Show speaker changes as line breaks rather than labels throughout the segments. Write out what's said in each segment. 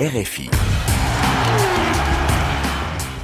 RFI.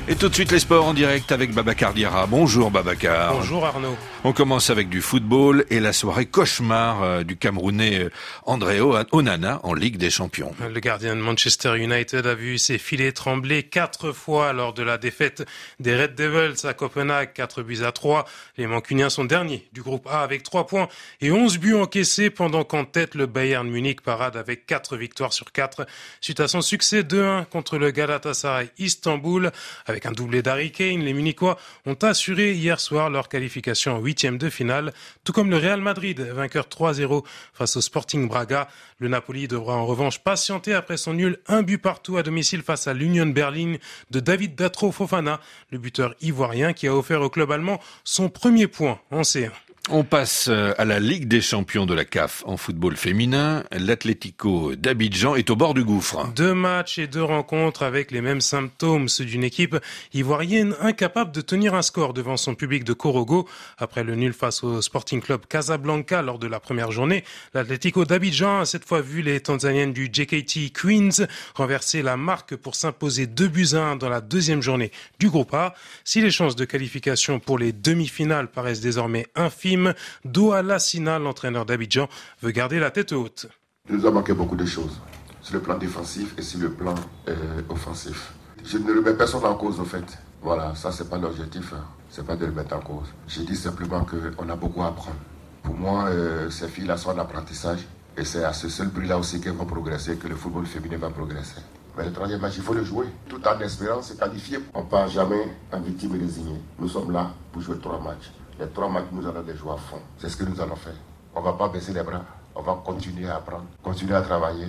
Et tout de suite les sports en direct avec Babacar Diarra. Bonjour Babacar.
Bonjour Arnaud.
On commence avec du football et la soirée cauchemar euh, du Camerounais euh, André Onana en Ligue des Champions.
Le gardien de Manchester United a vu ses filets trembler quatre fois lors de la défaite des Red Devils à Copenhague, 4 buts à 3. Les Mancuniens sont derniers du groupe A avec 3 points et 11 buts encaissés pendant qu'en tête le Bayern Munich parade avec 4 victoires sur 4 suite à son succès 2-1 contre le Galatasaray Istanbul avec un doublé d'Harry Kane, les Munichois ont assuré hier soir leur qualification en huitième de finale, tout comme le Real Madrid, vainqueur 3-0 face au Sporting Braga. Le Napoli devra en revanche patienter après son nul un but partout à domicile face à l'Union Berlin de David Datro Fofana, le buteur ivoirien qui a offert au club allemand son premier point en C1.
On passe euh, à la Ligue des champions de la CAF en football féminin. L'Atlético d'Abidjan est au bord du gouffre.
Deux matchs et deux rencontres avec les mêmes symptômes, ceux d'une équipe ivoirienne incapable de tenir un score devant son public de Corogo. Après le nul face au Sporting Club Casablanca lors de la première journée, l'Atlético d'Abidjan a cette fois vu les Tanzaniennes du JKT Queens renverser la marque pour s'imposer deux buts à 1 dans la deuxième journée du groupe A. Si les chances de qualification pour les demi-finales paraissent désormais infimes, Doha Lassina, l'entraîneur d'Abidjan, veut garder la tête haute.
Il nous a manqué beaucoup de choses, sur le plan défensif et sur le plan euh, offensif. Je ne remets personne en cause, en fait. Voilà, ça, c'est pas l'objectif. Hein. C'est pas de le mettre en cause. Je dis simplement qu'on a beaucoup à apprendre. Pour moi, euh, ces filles-là sont en apprentissage. Et c'est à ce seul prix-là aussi qu'elles vont progresser, que le football féminin va progresser. Mais le troisième match, il faut le jouer. Tout en espérant se qualifier. On ne part jamais en victime désignée. Nous sommes là pour jouer trois matchs. Les trois matchs, nous allons les jouer à fond. C'est ce que nous allons faire. On ne va pas baisser les bras. On va continuer à apprendre, continuer à travailler.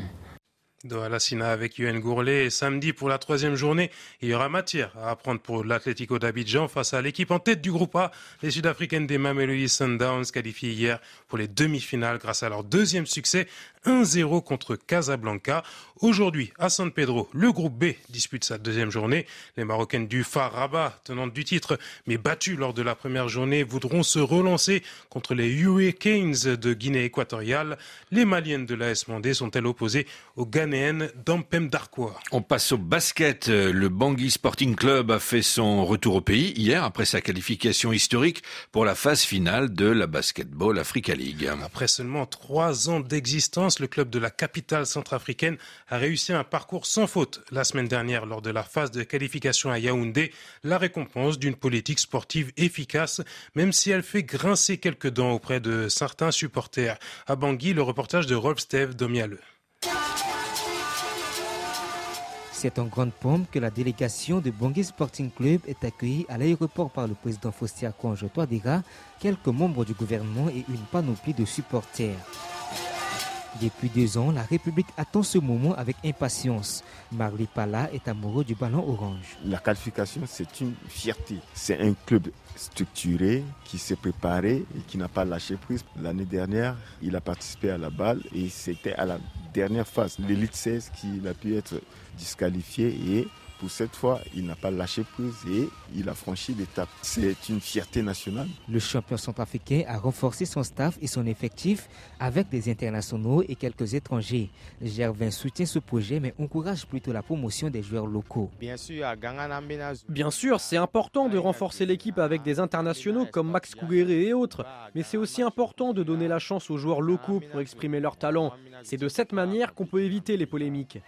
Doha Lassina avec Yuen Gourlet. samedi, pour la troisième journée, il y aura matière à apprendre pour l'Atlético d'Abidjan face à l'équipe en tête du groupe A, les Sud-Africaines des Mamelodi Sundowns, qualifiées hier pour les demi-finales grâce à leur deuxième succès, 1-0 contre Casablanca. Aujourd'hui, à San Pedro, le groupe B dispute sa deuxième journée. Les Marocaines du Phare Rabat, tenantes du titre, mais battues lors de la première journée, voudront se relancer contre les Hurricanes de Guinée équatoriale. Les Maliennes de l'AS Mandé sont-elles opposées aux Ghanéennes d'Ampem Darkwa.
On passe au basket. Le Bangui Sporting Club a fait son retour au pays hier après sa qualification historique pour la phase finale de la Basketball Africa League.
Après seulement trois ans d'existence, le club de la capitale centrafricaine a réussi un parcours sans faute la semaine dernière lors de la phase de qualification à Yaoundé, la récompense d'une politique sportive efficace, même si elle fait grincer quelques dents auprès de certains supporters. À Bangui, le reportage de Rolf Steve Domialeux.
C'est en grande pompe que la délégation de Bangui Sporting Club est accueillie à l'aéroport par le président Faustin Kouanjo Toadera, quelques membres du gouvernement et une panoplie de supporters. Depuis deux ans, la République attend ce moment avec impatience. Marley Pala est amoureux du ballon orange.
La qualification, c'est une fierté. C'est un club structuré qui s'est préparé et qui n'a pas lâché prise. L'année dernière, il a participé à la balle et c'était à la dernière phase, l'élite 16, qu'il a pu être disqualifié et pour cette fois, il n'a pas lâché prise et il a franchi l'étape. C'est une fierté nationale.
Le champion centrafricain a renforcé son staff et son effectif avec des internationaux et quelques étrangers. Gervin soutient ce projet mais encourage plutôt la promotion des joueurs locaux.
Bien sûr, c'est important de renforcer l'équipe avec des internationaux comme Max Kougere et autres, mais c'est aussi important de donner la chance aux joueurs locaux pour exprimer leur talent. C'est de cette manière qu'on peut éviter les polémiques.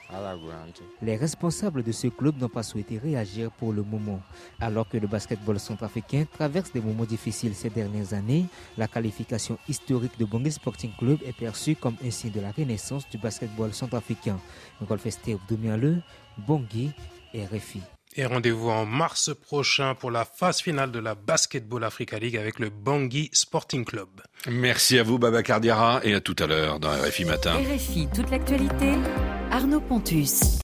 Les responsables de ce club n'ont pas souhaité réagir pour le moment. Alors que le basketball centrafricain traverse des moments difficiles ces dernières années, la qualification historique de Bangui Sporting Club est perçue comme un signe de la renaissance du basketball centrafricain. Golf Esteve Bangui Bangui, RFI.
Et rendez-vous en mars prochain pour la phase finale de la Basketball Africa League avec le Bangui Sporting Club.
Merci à vous, Baba Cardiara, et à tout à l'heure dans RFI Matin.
RFI, toute l'actualité, Arnaud Pontus.